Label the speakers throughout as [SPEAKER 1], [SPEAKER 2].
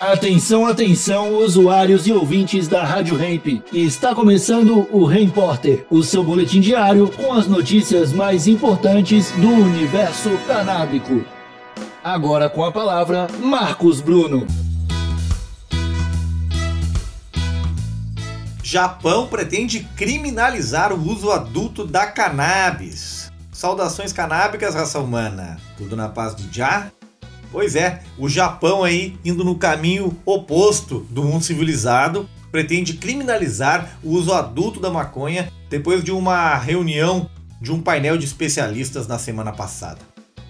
[SPEAKER 1] Atenção, atenção, usuários e ouvintes da Rádio Ramp. Está começando o Repórter, o seu boletim diário com as notícias mais importantes do universo canábico. Agora com a palavra, Marcos Bruno.
[SPEAKER 2] Japão pretende criminalizar o uso adulto da cannabis. Saudações canábicas, raça humana. Tudo na paz de Já? Pois é, o Japão aí indo no caminho oposto do mundo civilizado, pretende criminalizar o uso adulto da maconha depois de uma reunião de um painel de especialistas na semana passada.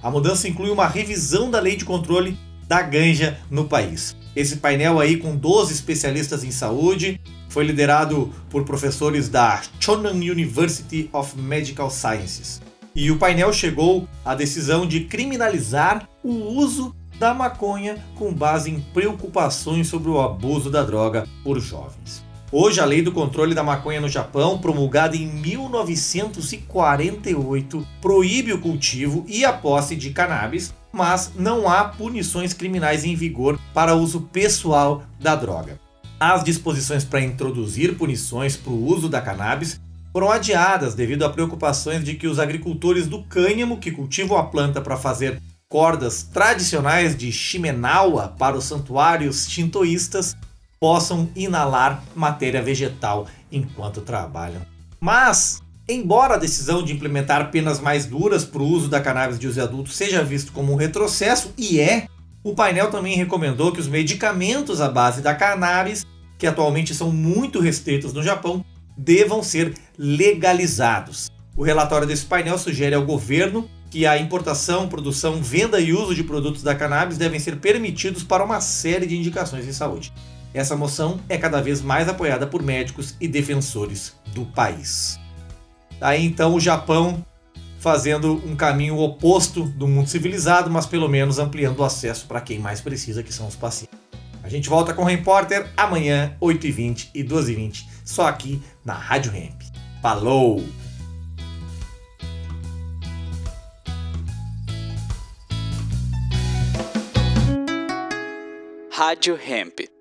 [SPEAKER 2] A mudança inclui uma revisão da lei de controle da ganja no país. Esse painel aí com 12 especialistas em saúde foi liderado por professores da Chonan University of Medical Sciences e o painel chegou à decisão de criminalizar o uso da maconha com base em preocupações sobre o abuso da droga por jovens. Hoje, a lei do controle da maconha no Japão, promulgada em 1948, proíbe o cultivo e a posse de cannabis, mas não há punições criminais em vigor para uso pessoal da droga. As disposições para introduzir punições para o uso da cannabis foram adiadas devido a preocupações de que os agricultores do cânhamo que cultivam a planta para fazer cordas tradicionais de Shimenawa para os santuários shintoístas possam inalar matéria vegetal enquanto trabalham. Mas, embora a decisão de implementar penas mais duras para o uso da cannabis de uso adulto seja visto como um retrocesso, e é, o painel também recomendou que os medicamentos à base da cannabis, que atualmente são muito restritos no Japão, devam ser legalizados. O relatório desse painel sugere ao governo que a importação, produção, venda e uso de produtos da cannabis devem ser permitidos para uma série de indicações em saúde. Essa moção é cada vez mais apoiada por médicos e defensores do país. Aí então o Japão fazendo um caminho oposto do mundo civilizado, mas pelo menos ampliando o acesso para quem mais precisa, que são os pacientes. Gente volta com o Repórter amanhã, 8h20 e 12h20, só aqui na Rádio Ramp. Falou!
[SPEAKER 3] Rádio Hemp.